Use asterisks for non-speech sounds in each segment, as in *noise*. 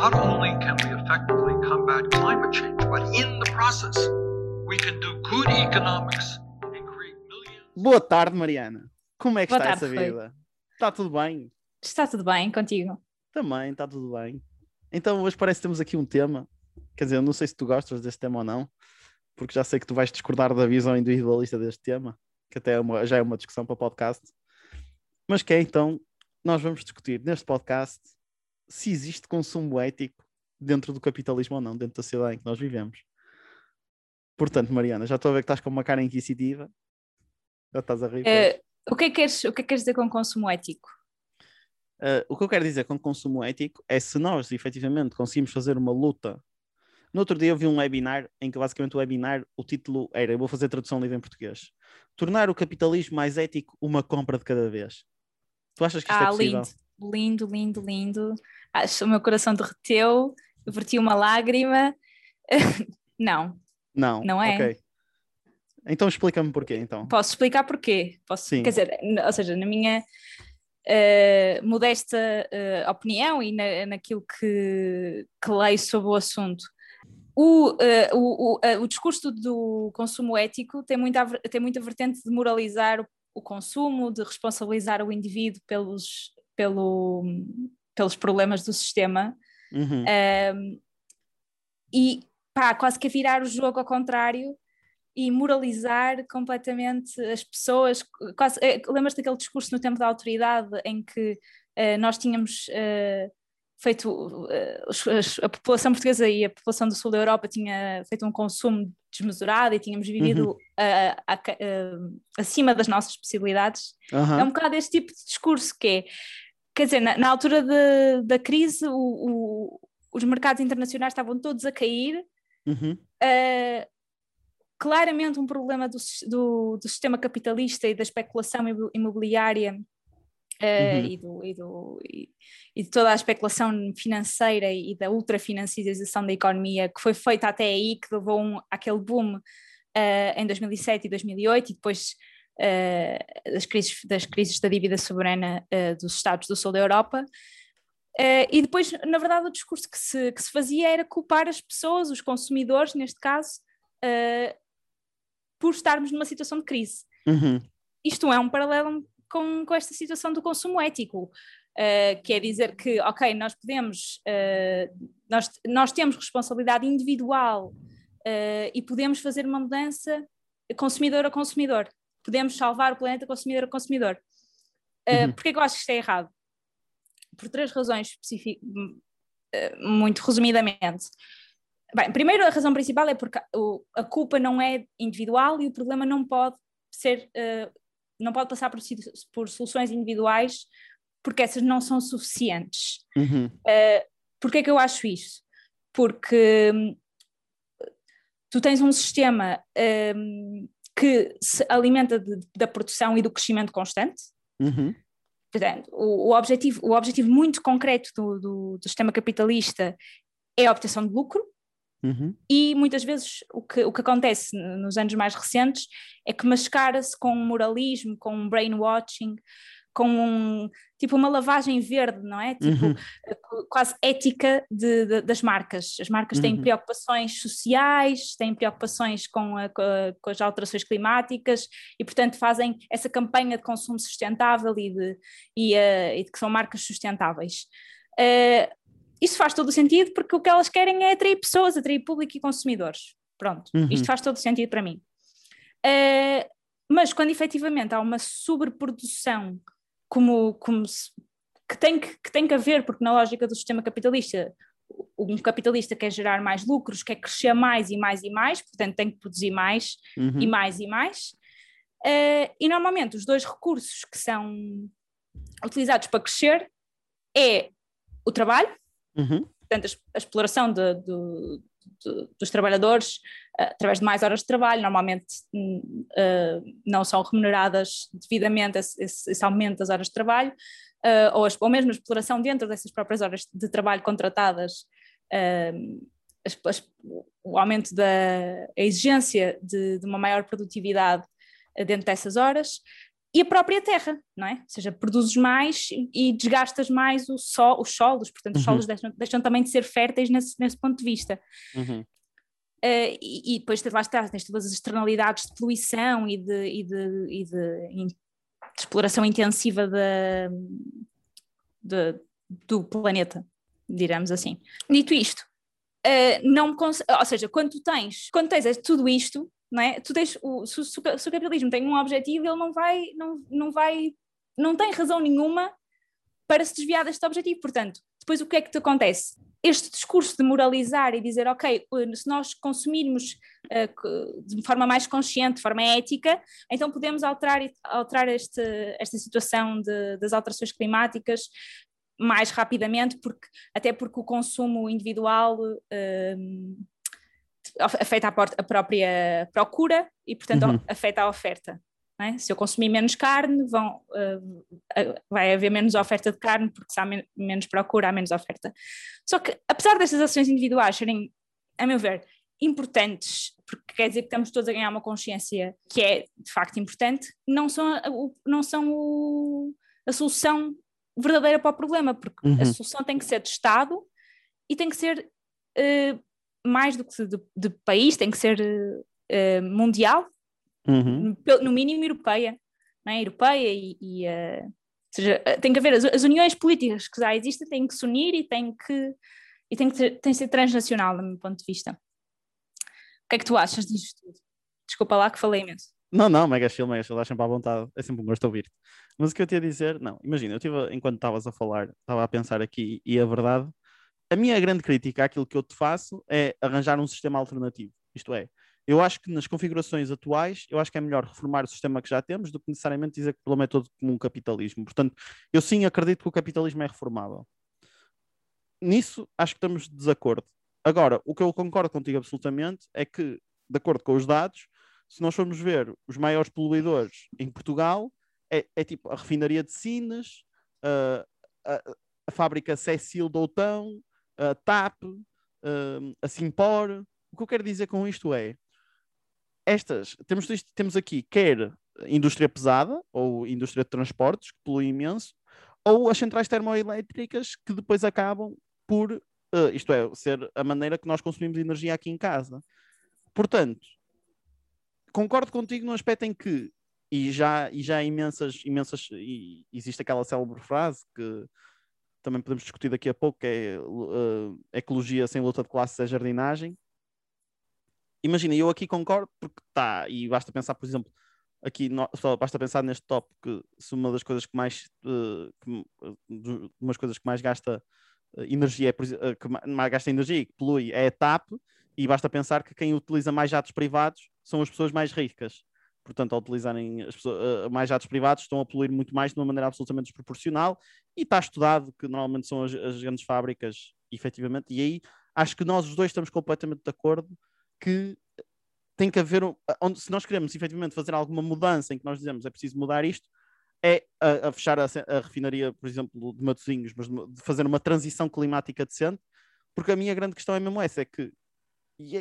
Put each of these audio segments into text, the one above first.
not only can we effectively combat climate change, but in the process, we can do good economics and create millions. Boa tarde, Mariana. Como é que Boa está tarde, essa vida? Está tudo bem? Está tudo bem contigo? Também, está tudo bem. Então, hoje parece que temos aqui um tema. Quer dizer, eu não sei se tu gostas deste tema ou não, porque já sei que tu vais discordar da visão individualista deste tema, que até é uma- já é uma discussão para podcast. Mas que é então, nós vamos discutir neste podcast se existe consumo ético dentro do capitalismo ou não, dentro da sociedade em que nós vivemos. Portanto, Mariana, já estou a ver que estás com uma cara inquisitiva. Já estás a rir. Eh, o, que é que queres, o que é que queres dizer com consumo ético? Uh, o que eu quero dizer com consumo ético é se nós efetivamente conseguimos fazer uma luta. No outro dia eu vi um webinar em que basicamente o webinar, o título era, eu vou fazer tradução livre em português, tornar o capitalismo mais ético uma compra de cada vez. Tu achas que isto é Ah, possível? lindo, lindo, lindo, lindo. Acho o meu coração derreteu, verti uma lágrima. *laughs* não, Não, Não é? ok. Então explica-me porquê então. posso explicar porquê. Posso, Sim. Quer dizer, ou seja, na minha eh, modesta eh, opinião e na, naquilo que, que leio sobre o assunto. O, eh, o, o, o discurso do consumo ético tem muita, tem muita vertente de moralizar o consumo, de responsabilizar o indivíduo pelos, pelo, pelos problemas do sistema Uhum. um, e pá, quase que a virar o jogo ao contrário e moralizar completamente as pessoas. Quase, eh, Lembras-te daquele discurso no tempo da autoridade em que eh, nós tínhamos eh, feito, a população portuguesa e a população do sul da Europa tinha feito um consumo desmesurado e tínhamos vivido ah, a- a- ah, acima das nossas possibilidades? Aham. É um bocado este tipo de discurso que é, quer dizer, na, na altura de- da crise, o- o- os mercados internacionais estavam todos a cair. Uhum. uh, claramente um problema do, do- do sistema capitalista e da especulação imo- imobiliária uh, Uhum. e, do- e do- e- e de toda a especulação financeira e da ultrafinanciarização da economia que foi feita até aí, que levou um, àquele boom uh, em 2007 e 2008 e depois das, crises, das crises da dívida soberana uh, dos Estados do Sul da Europa. Uh, e depois, na verdade, o discurso que se, que se fazia era culpar as pessoas, os consumidores, neste caso, por estarmos numa situação de crise. Uhum. Isto é um paralelo com, com esta situação do consumo ético, uh, que é dizer que, ok, nós podemos, uh, nós, nós temos responsabilidade individual uh, e podemos fazer uma mudança consumidor a consumidor. Podemos salvar o planeta consumidor a consumidor. Uh, Uhum. Porquê que eu acho que isto é errado? Por três razões específicas, muito resumidamente. Bem, primeiro a razão principal é porque a culpa não é individual e o problema não pode ser, eh, não pode passar por, por soluções individuais porque essas não são suficientes. Uhum. Uh, Porquê que eu acho isso? Porque hum, tu tens um sistema hum, que se alimenta de- da produção e do crescimento constante. Uhum. Portanto, o, o objetivo, o objetivo muito concreto do, do- do sistema capitalista é a obtenção de lucro, Uhum. e muitas vezes o que, o que acontece nos anos mais recentes é que mascara-se com um moralismo, com um brainwashing, com um, tipo uma lavagem verde, não é? Tipo, Uhum. qu- quase ética de- de- das marcas. As marcas têm Uhum. preocupações sociais, têm preocupações com, a- com as alterações climáticas e, portanto, fazem essa campanha de consumo sustentável e de, e, eh, e de que são marcas sustentáveis. Eh, isso faz todo o sentido porque o que elas querem é atrair pessoas, atrair público e consumidores. Pronto, Uhum. isto faz todo o sentido para mim. Eh, mas quando efetivamente há uma sobreprodução como, como se- que, tem que, que tem que haver, porque na lógica do sistema capitalista, um capitalista quer gerar mais lucros, quer crescer mais e mais e mais, portanto tem que produzir mais Uhum. e mais e mais. Eh, e normalmente os dois recursos que são utilizados para crescer é o trabalho, Uhum. portanto, a a exploração de- do- do- dos trabalhadores através de mais horas de trabalho, normalmente hum, eh, não são remuneradas devidamente esse, esse- esse aumento das horas de trabalho, eh, ou, as- ou mesmo a exploração dentro dessas próprias horas de trabalho contratadas, eh, as- as- o aumento da exigência de, de uma maior produtividade eh, dentro dessas horas. e a própria terra, não é? Ou seja, produzes mais e desgastas mais o sol, os solos, portanto, os Uhum. solos deixam, deixam também de ser férteis nesse, nesse ponto de vista. Uhum. Uh, e, e depois lá está, tens todas as externalidades de poluição e de, e de, e de, de exploração intensiva de- do planeta, diremos assim. Dito isto, uh, não ou seja, quando tu tens, quando tens tudo isto, não é? Tu tens o, se, se se o capitalismo tem um objetivo, ele não vai, não, não vai, não tem razão nenhuma para se desviar deste objetivo. Portanto, depois o que é que te acontece? Este discurso de moralizar e dizer, ok, uh, se nós consumirmos uh, co- de forma mais consciente, de forma ética, então podemos alterar, alterar este, esta situação de- das alterações climáticas mais rapidamente, porque, até porque o consumo individual um, afeta a, a própria procura e, portanto, Uhum. afeta a oferta. É? Se eu consumir menos carne, vão, uh, uh, vai haver menos oferta de carne, porque se há men- menos procura, há menos oferta. Só que, apesar destas ações individuais serem, a meu ver, importantes, porque quer dizer que estamos todos a ganhar uma consciência que é de facto importante, não são, a, o- não são o- a solução verdadeira para o problema, porque Uhum. a solução tem que ser de Estado e tem que ser eh, mais do que de, de país, tem que ser eh, mundial, Uhum. no mínimo europeia, não é? europeia e, e, eh, ou seja, eh, tem que haver as, as uniões políticas que já existem, têm que se unir e têm que, e tem que, ter, tem que ser transnacional, do meu ponto de vista. O que é que tu achas disto tudo? Desculpa lá que falei imenso. Não, não, mega chill, mega chill, sempre à vontade, é sempre um gosto ouvir-te. Mas o que eu te ia dizer, não, imagina, eu tive, enquanto estavas a falar, estava a pensar aqui, e a verdade, a minha grande crítica àquilo que eu te faço é arranjar um sistema alternativo. Isto é, eu acho que nas configurações atuais, eu acho que é melhor reformar o sistema que já temos do que necessariamente dizer que o problema é todo como um capitalismo. Portanto, eu sim acredito que o capitalismo é reformável. Nisso, acho que estamos de desacordo. Agora, o que eu concordo contigo absolutamente é que, de acordo com os dados, se nós formos ver os maiores poluidores em Portugal, é, é tipo a refinaria de Sines, a, a, fábrica Cecil Doutão, a TAP, a Simpor. O que eu quero dizer com isto é, estas, temos, temos aqui quer indústria pesada, ou indústria de transportes, que polui imenso, ou as centrais termoelétricas que depois acabam por, eh, isto é, ser a maneira que nós consumimos energia aqui em casa. Portanto, concordo contigo no aspecto em que, e já, e já há imensas, imensas, e existe aquela célebre frase que também podemos discutir daqui a pouco, que é eh, ecologia sem luta de classes é jardinagem. Imagina, eu aqui concordo porque está, e basta pensar, por exemplo, aqui no- só basta pensar neste tópico que se uma das coisas que mais do- umas coisas que mais gasta eh, energia é, que ma- mais gasta energia e que polui é a TAP, e basta pensar que quem utiliza mais jatos privados são as pessoas mais ricas. Portanto, ao utilizarem as pessoas, mais jatos privados, estão a poluir muito mais de uma maneira absolutamente desproporcional. E está estudado que normalmente são as, as grandes fábricas, efetivamente. E aí acho que nós os dois estamos completamente de acordo que tem que haver, onde, se nós queremos efetivamente fazer alguma mudança em que nós dizemos é preciso mudar isto, é a, a fechar a, a refinaria, por exemplo, de Matosinhos, mas de fazer uma transição climática decente, porque a minha grande questão é mesmo essa, é que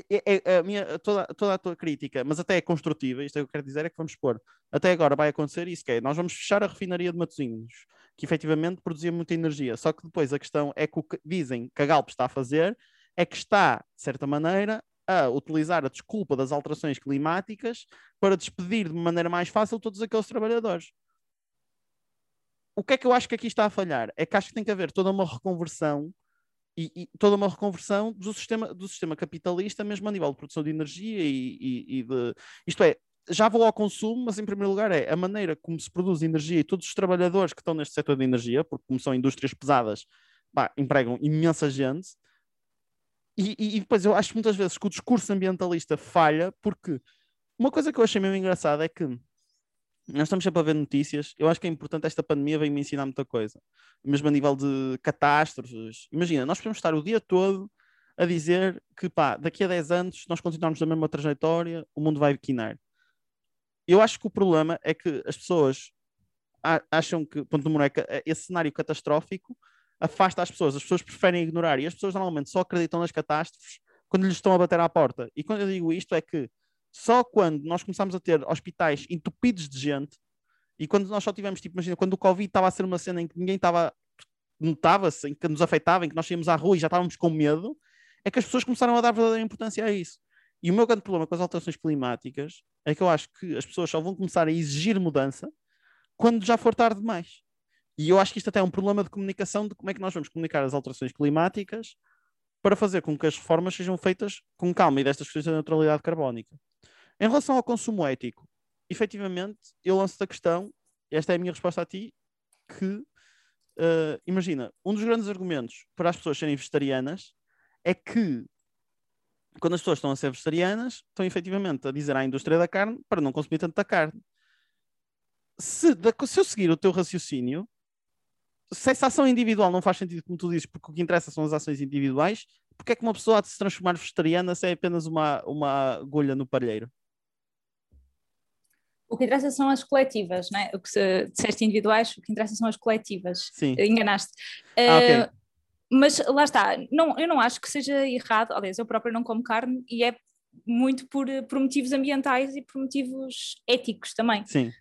é, é- é a minha, toda, toda a tua crítica, mas até é construtiva, isto é o que eu quero dizer, é que vamos pôr, até agora vai acontecer isso, que é, nós vamos fechar a refinaria de Matosinhos, que efetivamente produzia muita energia, só que depois a questão é que o que dizem que a Galp está a fazer é que está, de certa maneira, a utilizar a desculpa das alterações climáticas para despedir de maneira mais fácil todos aqueles trabalhadores. O que é que eu acho que aqui está a falhar? É que acho que tem que haver toda uma reconversão e, e toda uma reconversão do sistema, do sistema capitalista, mesmo a nível de produção de energia e, e- e de. Isto é, já vou ao consumo, mas em primeiro lugar é a maneira como se produz energia e todos os trabalhadores que estão neste setor de energia, porque como são indústrias pesadas, pá, empregam imensa gente. E, e- e depois eu acho muitas vezes que o discurso ambientalista falha, porque uma coisa que eu achei mesmo engraçada é que nós estamos sempre a ver notícias. Eu acho que é importante esta pandemia veio me ensinar muita coisa, mesmo a nível de catástrofes. Imagina, nós podemos estar o dia todo a dizer que pá, daqui a 10 anos, se nós continuarmos na mesma trajetória, o mundo vai quinar. Eu acho que o problema é que as pessoas acham que, ponto número é esse cenário catastrófico afasta as pessoas, as pessoas preferem ignorar e as pessoas normalmente só acreditam nas catástrofes quando lhes estão a bater à porta. E quando eu digo isto é que só quando nós começamos a ter hospitais entupidos de gente E quando nós só tivemos, tipo, imagina, quando o Covid estava a ser uma cena em que ninguém estava, notava-se, em que nos afetava, em que nós íamos à rua e já estávamos com medo, é que as pessoas começaram a dar verdadeira importância a isso. E o meu grande problema com as alterações climáticas é que eu acho que as pessoas só vão começar a exigir mudança quando já for tarde demais. E eu acho que isto até é um problema de comunicação de como é que nós vamos comunicar as alterações climáticas para fazer com que as reformas sejam feitas com calma e destas questões da neutralidade carbónica. Em relação ao consumo ético, efetivamente, eu lanço a questão, esta é a minha resposta a ti, que uh, imagina, um dos grandes argumentos para as pessoas serem vegetarianas é que quando as pessoas estão a ser vegetarianas, estão efetivamente a dizer à indústria da carne para não consumir tanta carne. Se, se eu seguir o teu raciocínio, se essa ação individual não faz sentido, como tu dizes, porque o que interessa são as ações individuais, porque é que uma pessoa há de se transformar vegetariana se é apenas uma, uma agulha no palheiro? O que interessa são as coletivas, não é? O que se disseste individuais, o que interessa são as coletivas. Sim. Enganaste. Ah, okay. uh, mas lá está, não, eu não acho que seja errado, aliás, eu próprio não como carne e é muito por, por motivos ambientais e por motivos éticos também. Sim.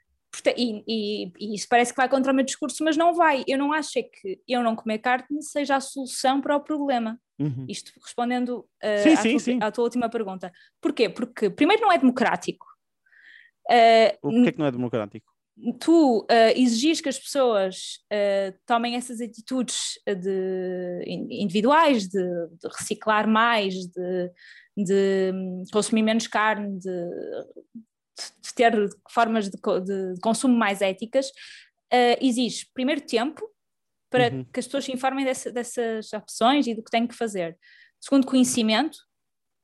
E, e, e, isso parece que vai contra o meu discurso, mas não vai. Eu não acho é que eu não comer carne seja a solução para o problema. Uhum. Isto respondendo uh, sim, à, sim, tua, sim. à, tua, última pergunta. Porquê? Porque, primeiro, não é democrático. Uh, Porquê que não é democrático? tu uh, exigis que as pessoas uh, tomem essas atitudes de, individuais, de, de reciclar mais, de, de, consumir menos carne, de, de ter formas de, consumo mais éticas, uh, exige primeiro tempo para Uhum. que as pessoas se informem dessa, dessas opções e do que têm que fazer. Segundo, conhecimento,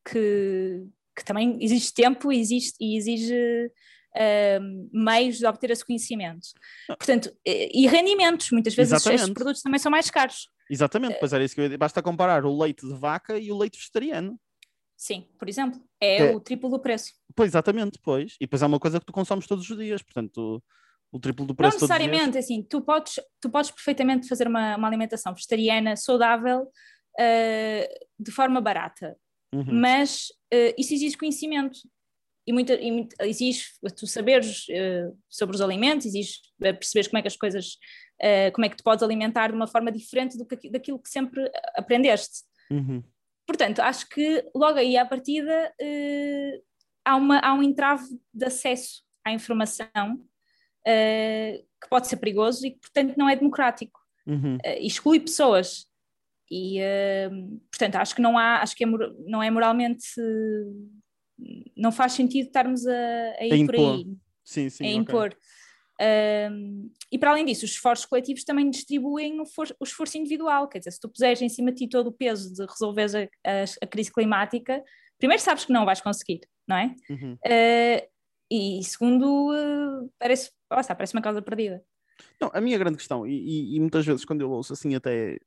que, que também existe tempo existe, e exige uh, meios de obter esse conhecimento. Portanto, e rendimentos, muitas vezes estes Exatamente. produtos também são mais caros. Exatamente, pois era isso que eu ia dizer. Basta comparar o leite de vaca e o leite vegetariano. Sim, por exemplo, é, É. o triplo do preço. Pois, exatamente, pois. E depois é uma coisa que tu consomes todos os dias, portanto, o, o triplo do Não preço os necessariamente, assim, tu podes, tu podes perfeitamente fazer uma, uma alimentação vegetariana, saudável, uh, de forma barata. Uhum. mas uh, isso exige conhecimento. E, muita, e muito- exige tu saberes uh, sobre os alimentos, exige perceberes como é que as coisas, como é que te podes alimentar de uma forma diferente do que, aqui- daquilo que sempre aprendeste. Uhum. Portanto, acho que logo aí à partida eh, há, uma, há um entrave de acesso à informação eh, que pode ser perigoso e que, portanto, não é democrático Uhum. e exclui pessoas. E, portanto, acho que não há, acho que é não é moralmente, não faz sentido estarmos a, a ir por impor. aí Sim, sim. a ok. impor. Um, e para além disso, os esforços coletivos também distribuem o, for- o esforço individual. Quer dizer, se tu puseres em cima de ti todo o peso de resolveres a, a- a crise climática, primeiro sabes que não vais conseguir, não é? Uhum. Uh, e segundo, uh, parece, está, parece uma causa perdida. Não, a minha grande questão, e, e- muitas vezes quando eu ouço assim até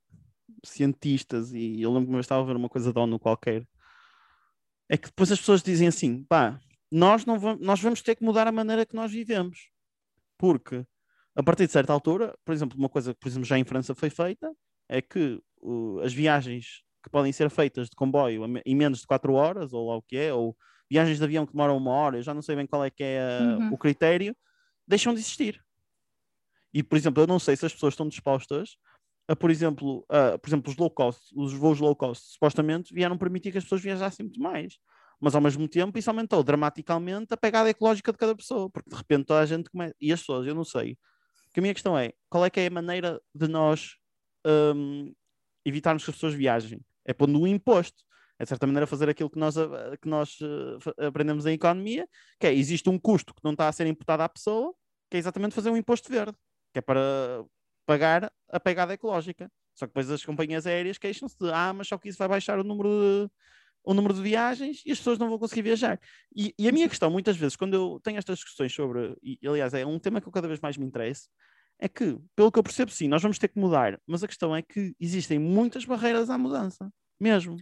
cientistas, e eu lembro que vez estava a ver uma coisa da ONU qualquer, é que depois as pessoas dizem assim, pá, nós, não vamos, nós vamos ter que mudar a maneira que nós vivemos. Porque a partir de certa altura, por exemplo, uma coisa que por exemplo, já em França foi feita, é que uh, as viagens que podem ser feitas de comboio em menos de 4 horas, ou lá o que é, ou viagens de avião que demoram uma hora, eu já não sei bem qual é que é uh, Uhum. o critério, deixam de existir. E, por exemplo, eu não sei se as pessoas estão dispostas a, por exemplo, a, por exemplo, os low cost, os voos low cost, supostamente vieram permitir que as pessoas viajassem muito mais. Mas ao mesmo tempo isso aumentou dramaticamente a pegada ecológica de cada pessoa, porque de repente toda a gente começa. E as pessoas, eu não sei. Que a minha questão é: qual é que é a maneira de nós hum, evitarmos que as pessoas viajem? É pondo um imposto. É de certa maneira fazer aquilo que nós, que nós eh, aprendemos em economia, que é existe um custo que não está a ser imputado à pessoa, que é exatamente fazer um imposto verde, que é para pagar a pegada ecológica. Só que depois as companhias aéreas queixam-se de ah, mas só que isso vai baixar o número de, o número de viagens e as pessoas não vão conseguir viajar. E, e a minha questão, muitas vezes, quando eu tenho estas discussões sobre, e aliás é um tema que eu cada vez mais me interessa, é que, pelo que eu percebo, sim, nós vamos ter que mudar, mas a questão é que existem muitas barreiras à mudança, mesmo.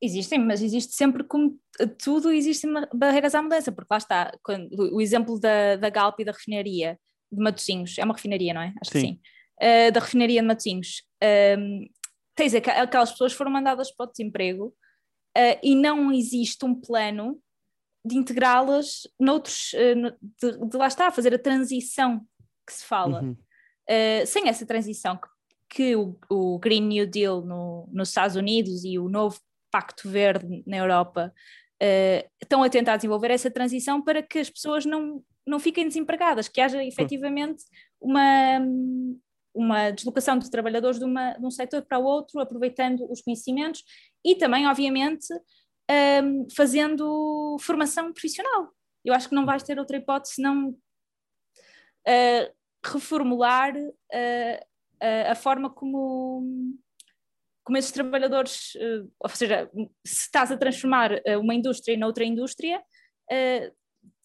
Existem, mas existe sempre como tudo, existem barreiras à mudança, porque lá está, quando- o exemplo da, da Galp e da refinaria de Matosinhos, é uma refinaria, não é? Acho que Sim. sim. Uh, da refinaria de Matosinhos, um, tens aqu- aquelas pessoas foram mandadas para o desemprego uh, e não existe um plano de integrá-las noutros, uh, de, de lá está, fazer a transição que se fala. Uhum. Uh, sem essa transição que, que o, o, Green New Deal no, nos Estados Unidos e o novo Pacto Verde na Europa estão a tentar desenvolver essa transição para que as pessoas não, não fiquem desempregadas, que haja efetivamente uma, uma deslocação de trabalhadores de, uma, de um setor para o outro, aproveitando os conhecimentos e também, obviamente, um, fazendo formação profissional. Eu acho que não vais ter outra hipótese senão uh, reformular uh, uh, a forma como, como esses trabalhadores, ou seja, se estás a transformar uma indústria em outra indústria,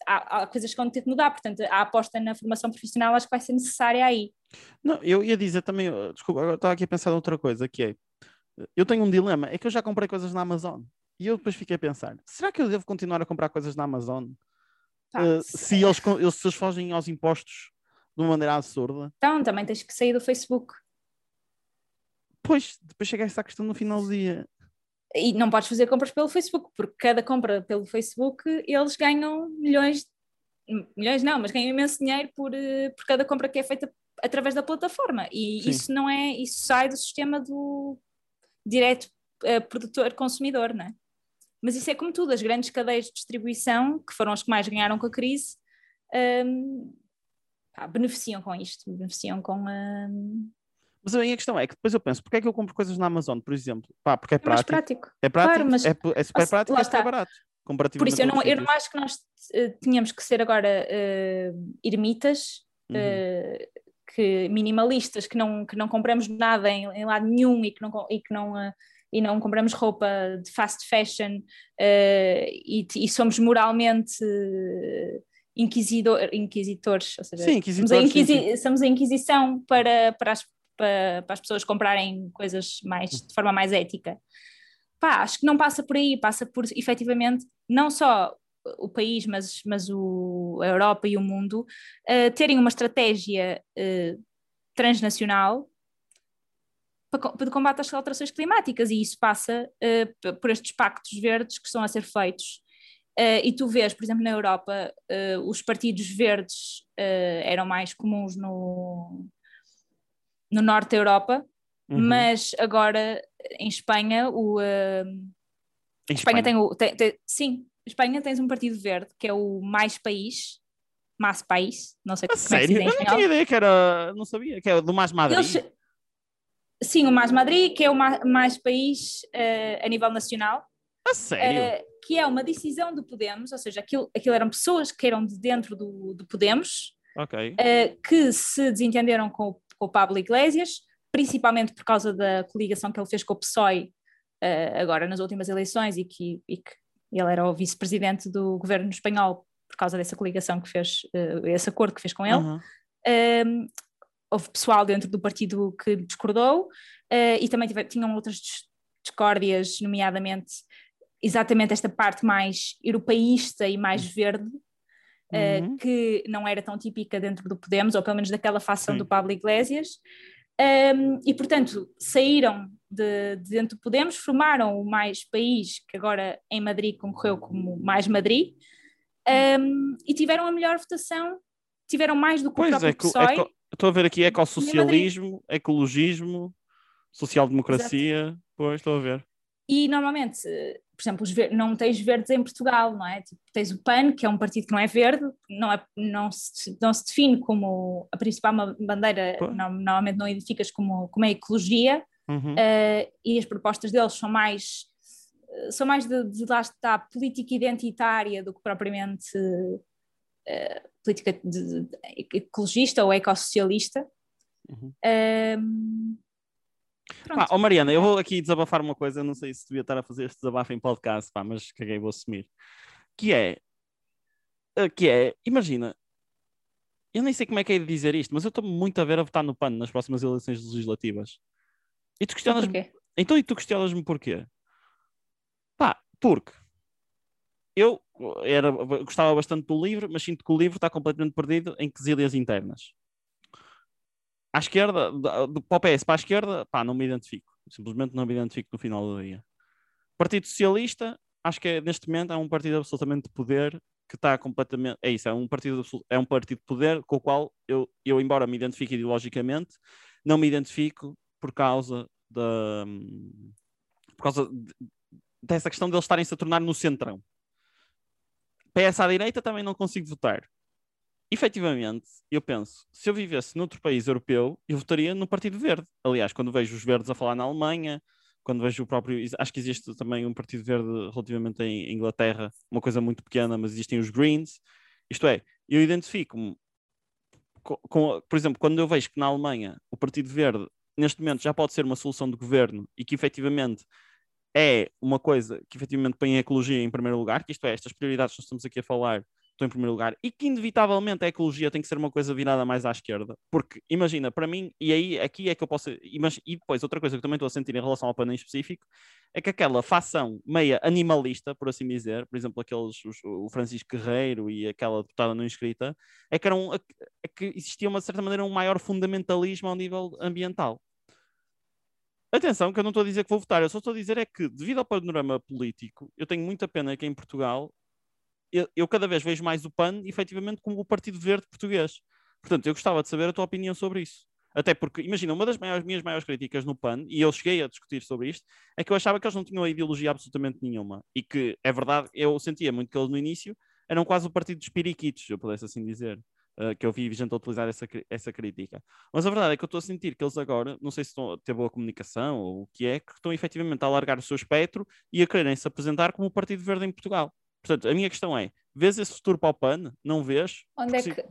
há, há, coisas que vão ter que mudar, portanto, a aposta na formação profissional acho que vai ser necessária aí. Não, eu ia dizer também, desculpa, agora estava aqui a pensar outra coisa, que é, eu tenho um dilema, é que eu já comprei coisas na Amazon, e eu depois fiquei a pensar, será que eu devo continuar a comprar coisas na Amazon? Tá, uh, se, eles, se eles fogem aos impostos de uma maneira absurda. Então, também tens que sair do Facebook. Pois, depois chega essa questão no final do dia. E não podes fazer compras pelo Facebook, porque cada compra pelo Facebook eles ganham milhões, milhões não, mas ganham imenso dinheiro por, eh, por cada compra que é feita através da plataforma. E Sim. isso não é, isso sai do sistema do direto uh, produtor-consumidor, não é? Mas isso é como tudo, as grandes cadeias de distribuição, que foram as que mais ganharam com a crise, um, pá, beneficiam com isto, beneficiam com. Um... Mas a minha questão é que depois eu penso, porque é que eu compro coisas na Amazon, por exemplo? Pá, porque é, é prático. prático. É prático, claro, mas, é, é super prático e é super barato. Por isso, eu não, eu não acho que nós uh, tínhamos que ser agora uh, ermitas, uhum. uh, que minimalistas, que não, que não compramos nada em, em lado nenhum e que não, e que não e não compramos roupa de fast fashion uh, e, e, somos moralmente inquisidor, inquisitores, ou seja, sim, inquisitores, somos, a inquisi sim, sim. somos a inquisição para, para, as, para, para, as pessoas comprarem coisas mais, de forma mais ética. Pá, acho que não passa por aí, passa por efetivamente não só o país, mas, mas o, a Europa e o mundo uh, terem uma estratégia uh, transnacional para, de combate às alterações climáticas e isso passa uh, por estes pactos verdes que estão a ser feitos. E tu vês, por exemplo, na Europa, os partidos verdes eram mais comuns no, no norte da Europa, uhum. mas agora em Espanha, o, em Espanha, Espanha tem o. Tem, tem, sim, Espanha tens um partido verde que é o Mais País, Mais País, não sei como sério? é que se diz Eu não tinha ideia que era, não sabia, que é do Mais Madrid. Eles, Sim, o Mais Madrid, que é o mais país uh, a nível nacional. A sério? Uh, que é uma decisão do Podemos, ou seja, aquilo, aquilo eram pessoas que eram de dentro do, do Podemos, okay. uh, que se desentenderam com, com o Pablo Iglesias, principalmente por causa da coligação que ele fez com o PSOE agora nas últimas eleições e que, e que ele era o vice-presidente do governo espanhol por causa dessa coligação que fez, esse acordo que fez com ele. Uhum. Ehm, houve pessoal dentro do partido que discordou uh, e também tive, tinham outras discórdias, nomeadamente exatamente esta parte mais europeísta e mais verde, uh, uhum. que não era tão típica dentro do Podemos, ou pelo menos daquela facção Sim. do Pablo Iglesias. Um, ehm, e, portanto, saíram de, de, dentro do Podemos, formaram o Mais País, que agora em Madrid concorreu como Mais Madrid, um, e tiveram a melhor votação, tiveram mais do que pois o próprio é, PSOE. É, Estou a ver aqui ecossocialismo, ecologismo, social-democracia. Pois, estou a ver. E normalmente, por exemplo, não tens verdes em Portugal, não é? Tipo, tens o PAN, que é um partido que não é verde, não, é, não, se, não se define como a principal bandeira, não, normalmente não identificas como, como a ecologia, uhum. uh, e as propostas deles são mais são mais de, de lá está política identitária do que propriamente uh, política de, de, ecologista ou ecossocialista. Uhum. Um, pá, oh Mariana, eu vou aqui desabafar uma coisa, não sei se devia estar a fazer este desabafo em podcast, pá, mas caguei, vou assumir. Que é, eh, que é, imagina, eu nem sei como é que é de dizer isto, mas eu estou muito a ver a votar no PAN nas próximas eleições legislativas. E tu questionas Então, e tu questionas-me porquê? Pá, porque eu era, gostava bastante do livro, mas sinto que o livro está completamente perdido em quesilhas internas. À esquerda, do, para o PS para a esquerda, pá, não me identifico. Simplesmente não me identifico no final do dia. Partido Socialista, acho que é, neste momento é um partido absolutamente de poder que está completamente. É isso, é um partido, é um partido de poder com o qual eu, eu, embora me identifique ideologicamente, não me identifico por causa da. Por causa de, dessa questão de eles estarem-se a tornar no centrão. PS à direita também não consigo votar. Efetivamente, eu penso, se eu vivesse noutro país europeu, eu votaria no Partido Verde. Aliás, quando vejo os verdes a falar na Alemanha, quando vejo o próprio. Acho que existe também um Partido Verde relativamente em Inglaterra, uma coisa muito pequena, mas existem os Greens. Isto é, eu identifico-me com, com, por exemplo, quando eu vejo que na Alemanha o Partido Verde neste momento já pode ser uma solução de governo e que efetivamente é uma coisa que efetivamente põe a ecologia em primeiro lugar, que isto é, estas prioridades que nós estamos aqui a falar estão em primeiro lugar, e que inevitavelmente a ecologia tem que ser uma coisa virada mais à esquerda, porque imagina, para mim, e aí aqui é que eu posso, e depois outra coisa que também estou a sentir em relação ao PAN em específico, é que aquela facção meia animalista, por assim dizer, por exemplo, aqueles, os, o Francisco Guerreiro e aquela deputada não inscrita, é que, eram, é que existia uma de certa maneira um maior fundamentalismo ao nível ambiental. Atenção, que eu não estou a dizer que vou votar, eu só estou a dizer é que, devido ao panorama político, eu tenho muita pena que em Portugal eu, eu, cada vez vejo mais o PAN, efetivamente, como o Partido Verde português. Portanto, eu gostava de saber a tua opinião sobre isso. Até porque, imagina, uma das maiores, minhas maiores críticas no PAN, e eu cheguei a discutir sobre isto, é que eu achava que eles não tinham ideologia absolutamente nenhuma. E que, é verdade, eu sentia muito que eles no início eram quase o partido dos periquitos, se eu pudesse assim dizer. Uh, que eu vi gente a utilizar essa, essa crítica. Mas a verdade é que eu estou a sentir que eles agora, não sei se estão a ter boa comunicação ou o que é, que estão efetivamente a alargar o seu espectro e a quererem se apresentar como o Partido Verde em Portugal. Portanto, a minha questão é: vês esse futuro para o PAN? Não vês? Onde é que.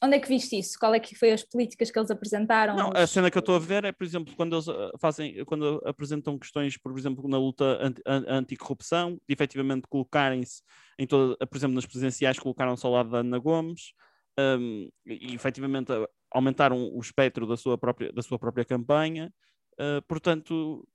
Onde é que viste isso? Qual é que foi as políticas que eles apresentaram? Não, os... a cena que eu estou a ver é, por exemplo, quando eles ah, fazem, quando apresentam questões, por exemplo, na luta anti, anticorrupção, de efetivamente colocarem-se em toda, por exemplo, nas presidenciais, colocaram-se ao lado da Ana Gomes, um, e efetivamente aumentaram o espectro da sua própria, da sua própria campanha. Uh, portanto,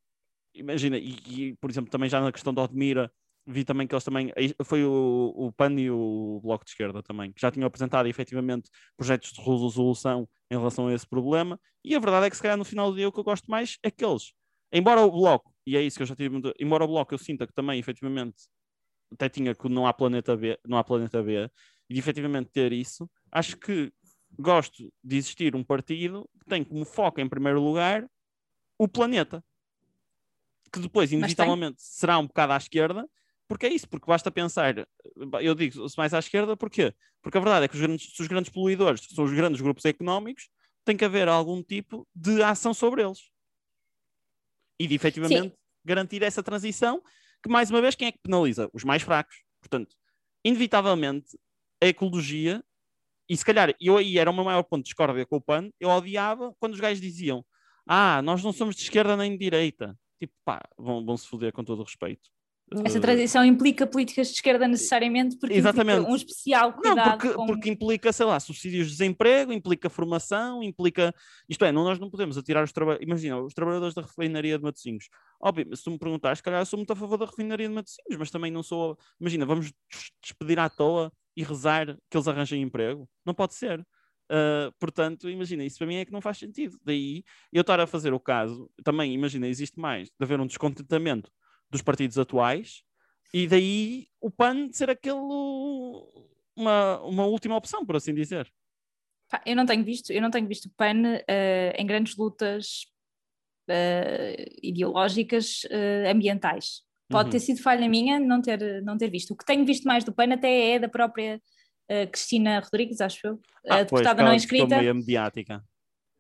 imagina, e, e, por exemplo, também já na questão da Odmira, vi também que eles também. Foi o, o PAN e o Bloco de Esquerda também, que já tinham apresentado efetivamente projetos de resolução em relação a esse problema. E a verdade é que, se calhar, no final do dia, o que eu gosto mais é que eles, embora o Bloco, e é isso que eu já tive embora o Bloco eu sinta que também, efetivamente, até tinha que não há planeta B, não há planeta B, e efetivamente ter isso, acho que gosto de existir um partido que tem como foco, em primeiro lugar, o planeta. Que depois, inevitavelmente, será um bocado à esquerda, porque é isso, porque basta pensar, eu digo mais à esquerda, porquê? Porque a verdade é que os grandes, os grandes poluidores são os grandes grupos económicos, tem que haver algum tipo de ação sobre eles. E de efetivamente Sim. garantir essa transição, que mais uma vez, quem é que penaliza? Os mais fracos. Portanto, inevitavelmente, a ecologia, e se calhar eu aí era o meu maior ponto de discórdia com o PAN, eu odiava quando os gajos diziam: Ah, nós não somos de esquerda nem de direita. Tipo, pá, vão, vão se foder com todo o respeito. Essa transição implica políticas de esquerda necessariamente, porque Exatamente. um especial cuidado não, porque, com... porque implica, sei lá, subsídios de desemprego, implica formação, implica... Isto é, não, nós não podemos atirar os trabalhadores... Imagina, os trabalhadores da refinaria de Matosinhos. Óbvio, se tu me perguntares, se calhar eu sou muito a favor da refinaria de Matosinhos, mas também não sou... Imagina, vamos despedir à toa e rezar que eles arranjem emprego? Não pode ser. Uh, portanto, imagina, isso para mim é que não faz sentido. Daí eu estar a fazer o caso, também imagina, existe mais de haver um descontentamento dos partidos atuais, e daí o PAN ser aquele uma, uma última opção, por assim dizer. Eu não tenho visto, eu não tenho visto o PAN uh, em grandes lutas uh, ideológicas uh, ambientais. Pode uhum. ter sido falha minha não ter, não ter visto. O que tenho visto mais do PAN até é da própria Cristina Rodrigues, acho eu, ah, a deputada pois, não inscrita. Meio mediática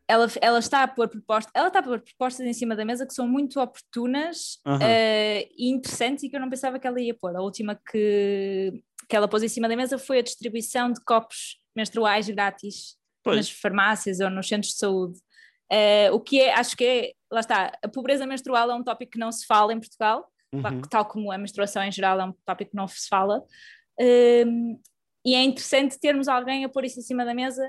ela, ela está a pôr propostas, ela está a pôr propostas em cima da mesa que são muito oportunas uhum. uh, e interessantes e que eu não pensava que ela ia pôr. A última que, que ela pôs em cima da mesa foi a distribuição de copos menstruais grátis pois. nas farmácias ou nos centros de saúde. Uh, o que é, acho que é, lá está, a pobreza menstrual é um tópico que não se fala em Portugal, uhum. tal como a menstruação em geral é um tópico que não se fala. Uh, e é interessante termos alguém a pôr isso em cima da mesa,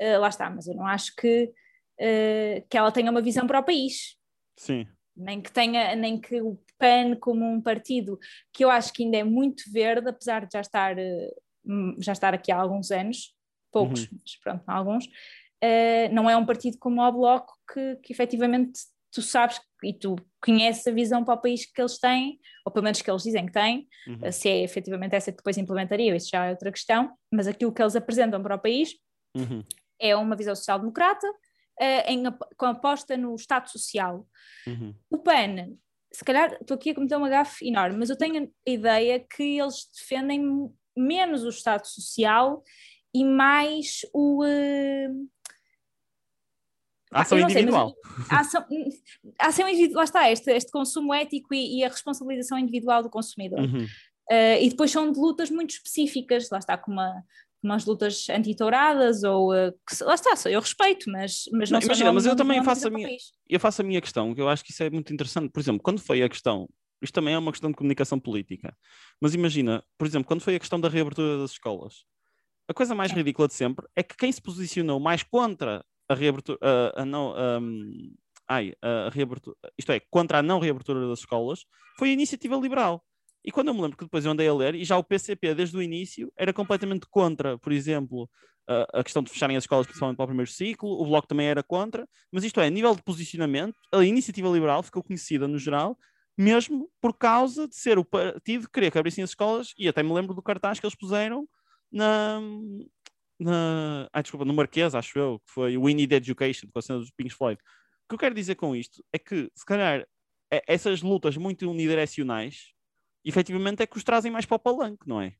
uh, lá está, mas eu não acho que uh, que ela tenha uma visão para o país. Sim. Nem que tenha, nem que o PAN como um partido que eu acho que ainda é muito verde, apesar de já estar, uh, já estar aqui há alguns anos, poucos, uhum. mas pronto, alguns, uh, não é um partido como o Bloco que, que efetivamente tu sabes e tu conheces a visão para o país que eles têm, ou pelo menos que eles dizem que têm, Uhum. se é efetivamente essa que depois implementariam, isso já é outra questão, mas aquilo que eles apresentam para o país Uhum. é uma visão social-democrata eh, em com aposta no Estado Social. Uhum. O PAN, se calhar estou aqui a cometer uma gafe enorme, mas eu tenho a ideia que eles defendem menos o Estado Social e mais o. eh, A ação sei, individual. a ação, a ação individual, lá está, este, este consumo ético e, e a responsabilização individual do consumidor. Uhum. Uh, e depois são de lutas muito específicas, lá está, como uma, umas lutas anti-touradas, ou uh, que lá está, eu respeito, mas, mas não, Não, imagina, mas eu também faço a minha- país. eu faço a minha questão, que eu acho que isso é muito interessante. Por exemplo, quando foi a questão, isto também é uma questão de comunicação política, mas imagina, por exemplo, quando foi a questão da reabertura das escolas, a coisa mais Sim. ridícula de sempre é que quem se posicionou mais contra a reabertura, a, a não, ahm, ai, a reabertura, isto é, contra a não reabertura das escolas, foi a iniciativa liberal. E quando eu me lembro que depois eu andei a ler, e já o PCP desde o início era completamente contra, por exemplo, a, a questão de fecharem as escolas principalmente para o primeiro ciclo, o Bloco também era contra, mas isto é, a nível de posicionamento, a iniciativa liberal ficou conhecida no geral, mesmo por causa de ser o partido que queria que abrissem as escolas, e até me lembro do cartaz que eles puseram na. na ai, desculpa, no Marquês, acho eu, que foi o We Need Education, com a cena dos Pink Floyd. O que eu quero dizer com isto é que, se calhar, é- essas lutas muito unidirecionais, efetivamente, é que os trazem mais para o palanque, não é?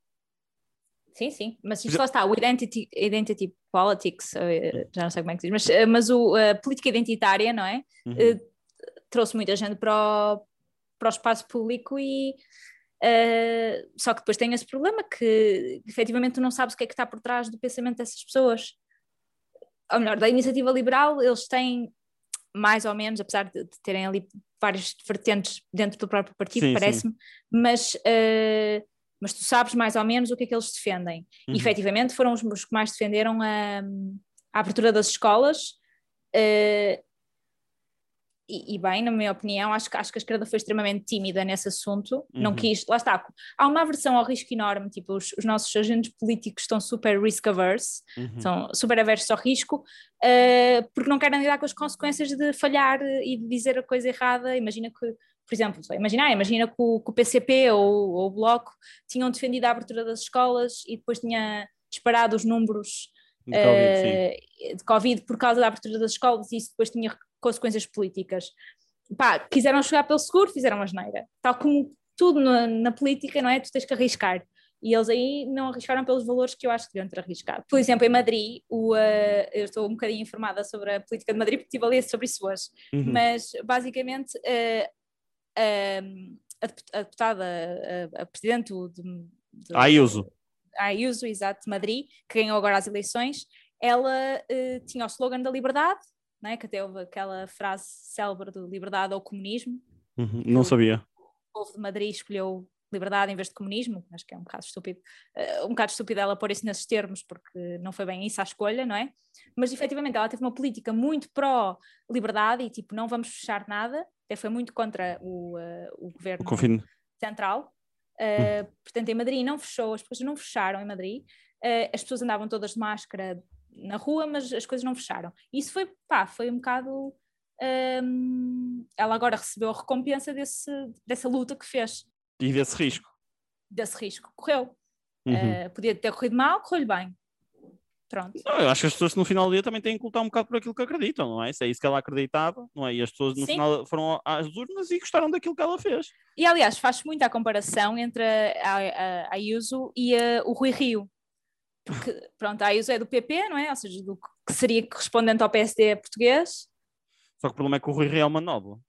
Sim, sim, mas isto lá está, o identity, identity politics, eh, já não sei como é que se diz, mas, eh, mas o, a política identitária, não é? Uhum. Eh, trouxe muita gente para o, para o espaço público e eh, só que depois tem esse problema que efetivamente tu não sabes o que é que está por trás do pensamento dessas pessoas. Ou melhor, da iniciativa liberal, eles têm mais ou menos, apesar de, de terem ali várias vertentes dentro do próprio partido, parece-me, mas, eh, mas tu sabes mais ou menos o que é que eles defendem. Uhum. E efetivamente foram os, que mais defenderam a, a abertura das escolas. eh, e, e bem, na minha opinião, acho, que- acho que a esquerda foi extremamente tímida nesse assunto. Não Uhum. quis, lá está. Há uma aversão ao risco enorme, tipo, os, os nossos agentes políticos estão super risk averse, Uhum. são super aversos ao risco, eh, porque não querem lidar com as consequências de falhar eh, e de dizer a coisa errada. Imagina que, por exemplo, sei, imagina, imagina que o, que o PCP ou, ou o Bloco tinham defendido a abertura das escolas e depois tinha disparado os números De Covid, eh, de Covid por causa da abertura das escolas e isso depois tinha consequências políticas. Pá, quiseram chegar pelo seguro, fizeram a geneira. Tal como tudo na, na política, não é? Tu tens que arriscar. E eles aí não arriscaram pelos valores que eu acho que deviam ter arriscado. Por exemplo, em Madrid, o, eh, eu estou um bocadinho informada sobre a política de Madrid porque estive a ler sobre isso hoje. Uhum. Mas basicamente eh, eh, a dep- a deputada, a, a presidente do, do- Ayuso. Ayuso, exato, de Madrid, que ganhou agora as eleições, ela eh, tinha o slogan da liberdade, não é? que até houve aquela frase célebre de liberdade ou comunismo. Uhum. Não sabia. O povo de Madrid escolheu liberdade em vez de comunismo, acho que é um bocado estúpido, eh, um bocado estúpido ela pôr isso nesses termos, porque não foi bem isso a escolha, não é? Mas efetivamente ela teve uma política muito pró-liberdade e tipo, não vamos fechar nada, até foi muito contra o, eh, o governo central. Uh, portanto, em Madrid não fechou, as coisas não fecharam em Madrid. Uh, as pessoas andavam todas de máscara na rua, mas as coisas não fecharam. Isso foi, pá, foi um bocado. um, ela agora recebeu a recompensa desse, dessa luta que fez, E desse risco. desse risco. Correu. Uhum. Uh, podia ter corrido mal, correu-lhe bem. Pronto. Não, eu acho que as pessoas no final do dia também têm que lutar um bocado por aquilo que acreditam, não é? Se é isso que ela acreditava, não é? E as pessoas no Sim. final foram às urnas e gostaram daquilo que ela fez. E aliás, faz muito a comparação entre a, a, a Ayuso e a- o Rui Rio. Porque, pronto, a Ayuso é do PP, não é? Ou seja, do que seria correspondente ao PSD português. Só que o problema é que o Rui Rio é uma nova.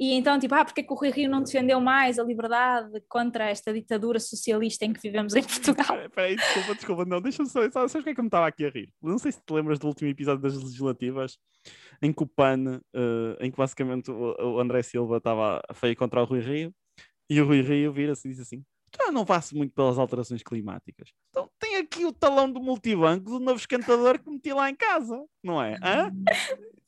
E então, tipo, ah, porque é que o Rui Rio não defendeu mais a liberdade contra esta ditadura socialista em que vivemos em Portugal? *laughs* Peraí, desculpa, desculpa, não, deixa-me só. Sabes o que é que eu me estava aqui a rir? Não sei se te lembras do último episódio das legislativas em que o PAN, eh, em que basicamente o, o André Silva estava feio contra o Rui Rio e o Rui Rio vira-se e diz assim: "Então eu não faço muito pelas alterações climáticas. Então aqui o talão do multibanco do novo esquentador que meti lá em casa, não é? Hã?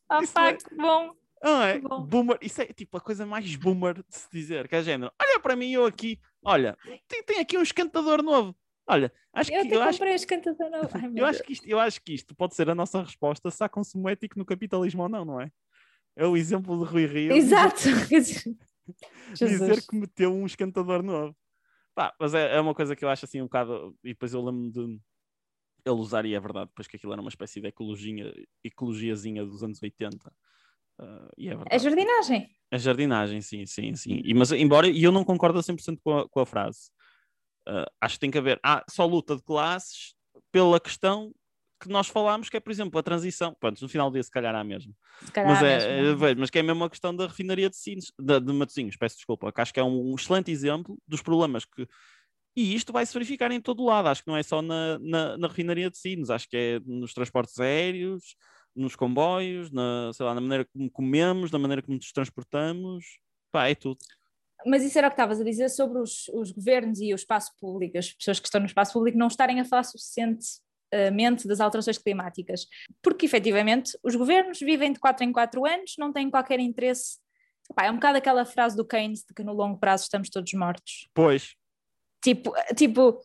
Ah, pá, é- que bom! Não é? Bom. Boomer, isso é tipo a coisa mais boomer de se dizer, que é género. Olha para mim, eu aqui, olha, tem, tem aqui um esquentador novo. Olha, acho Eu que eu acho, cantadas Ai, eu, acho que isto, eu acho que isto pode ser a nossa resposta se há consumo ético no capitalismo ou não, não é? É o exemplo de Rui Rio. Exato. *laughs* Dizer que meteu um esquentador novo. Pá, mas é, é, uma coisa que eu acho assim um bocado. E depois eu lembro de ele usar, e é verdade, depois que aquilo era uma espécie de ecologia, ecologiazinha dos anos 80. Uh, e é verdade. A jardinagem. A jardinagem, sim, sim, sim. E, mas, embora, e eu não concordo a 100% com a, com a frase. Uh, acho que tem que haver ah, só luta de classes pela questão que nós falámos, que é, por exemplo, a transição. Pronto, no final do dia, se calhar há mesmo. Calhar mas, é, mesmo. É, mas que é mesmo a questão da refinaria de, Sines, de, de Matosinhos, peço desculpa, que acho que é um, um excelente exemplo dos problemas que. E isto vai se verificar em todo lado, acho que não é só na, na, na refinaria de Sines, acho que é nos transportes aéreos, nos comboios, na, sei lá, na maneira como comemos, na maneira como nos transportamos, pá, é tudo. Mas isso era o que estavas a dizer sobre os, os governos e o espaço público, as pessoas que estão no espaço público não estarem a falar suficientemente das alterações climáticas, porque efetivamente os governos vivem de 4 em 4 anos, não têm qualquer interesse. Pá, é um bocado aquela frase do Keynes de que no longo prazo estamos todos mortos. Pois. Tipo, tipo,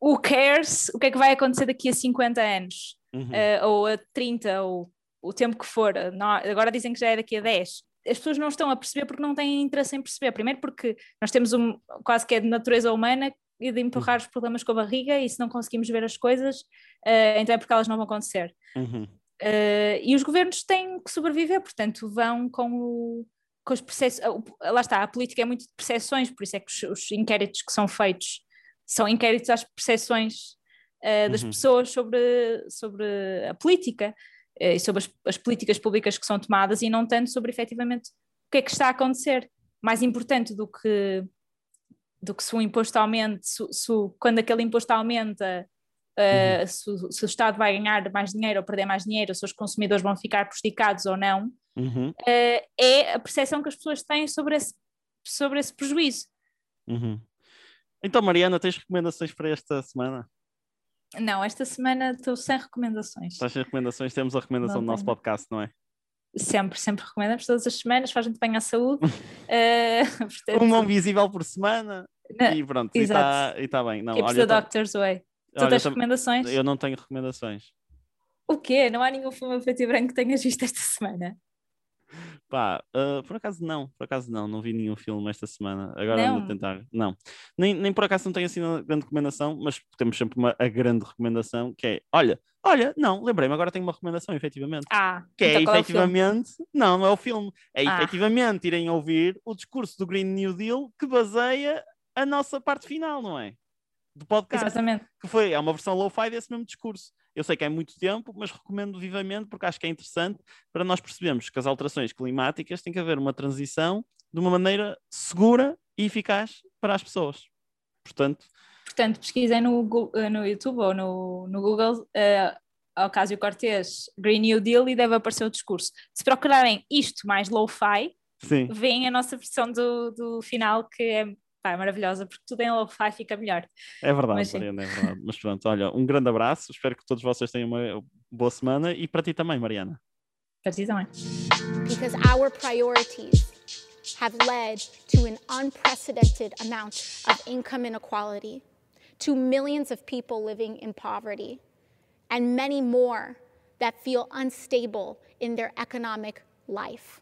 o cares, o que é que vai acontecer daqui a 50 anos? Uhum. Uh, ou a 30, ou o tempo que for. Não, agora dizem que já é daqui a 10 as pessoas não estão a perceber porque não têm interesse em perceber. Primeiro porque nós temos um quase que é de natureza humana e de empurrar os problemas com a barriga e se não conseguimos ver as coisas, uh, então é porque elas não vão acontecer. Uhum. Uh, e os governos têm que sobreviver, portanto vão com, o, com os processos, lá está, a política é muito de percepções, por isso é que os, os inquéritos que são feitos são inquéritos às percepções uh, das uhum. pessoas sobre, sobre a política. E sobre as, as, políticas públicas que são tomadas e não tanto sobre efetivamente o que é que está a acontecer. Mais importante do que, do que se o imposto aumenta, se, se, quando aquele imposto aumenta, uh, uhum. se, se, o Estado vai ganhar mais dinheiro ou perder mais dinheiro, se os consumidores vão ficar prejudicados ou não, uhum. uh, é a percepção que as pessoas têm sobre esse, sobre esse prejuízo. Uhum. Então, Mariana, tens recomendações para esta semana? Não, esta semana estou sem recomendações. Estás sem recomendações? Temos a recomendação não do nosso podcast, não é? Sempre, sempre recomendamos todas as semanas, faz muito bem à saúde. uh, *laughs* *laughs* portanto... Um mão visível por semana não, e pronto, exato. e está tá bem. Não, olha, doctor's way. Tu tens recomendações? Eu não tenho recomendações. O quê? Não há nenhum filme preto e branco que tenhas visto esta semana? Pá, uh, por acaso não, por acaso não, não vi nenhum filme esta semana. Agora ando a tentar. Não, nem, nem por acaso não tenho assim uma grande recomendação, mas temos sempre uma a grande recomendação que é: olha, olha, não, lembrei-me, agora tenho uma recomendação, efetivamente. Ah, que é então é efetivamente, é não, não é o filme, é ah. efetivamente irem ouvir o discurso do Green New Deal que baseia a nossa parte final, não é? Do podcast. Exatamente. Que foi, é uma versão low-fi desse mesmo discurso. Eu sei que é muito tempo, mas recomendo vivamente porque acho que é interessante para nós percebermos que as alterações climáticas têm que haver uma transição de uma maneira segura e eficaz para as pessoas. Portanto, Portanto pesquisem no, eh, no YouTube ou no, no Google uh, Ocasio Cortez Green New Deal e deve aparecer o discurso. Se procurarem isto mais low-fi, veem a nossa versão do, do final que é pá, é maravilhosa, porque tudo em lo-fi fica melhor. É verdade, Mas, Mariana, é verdade. Mas pronto, olha, um grande abraço, espero que todos vocês tenham uma boa semana e para ti também, Mariana. Para ti também. Because our priorities have led to an unprecedented amount of income inequality, to millions of people living in poverty, and many more that feel unstable in their economic life.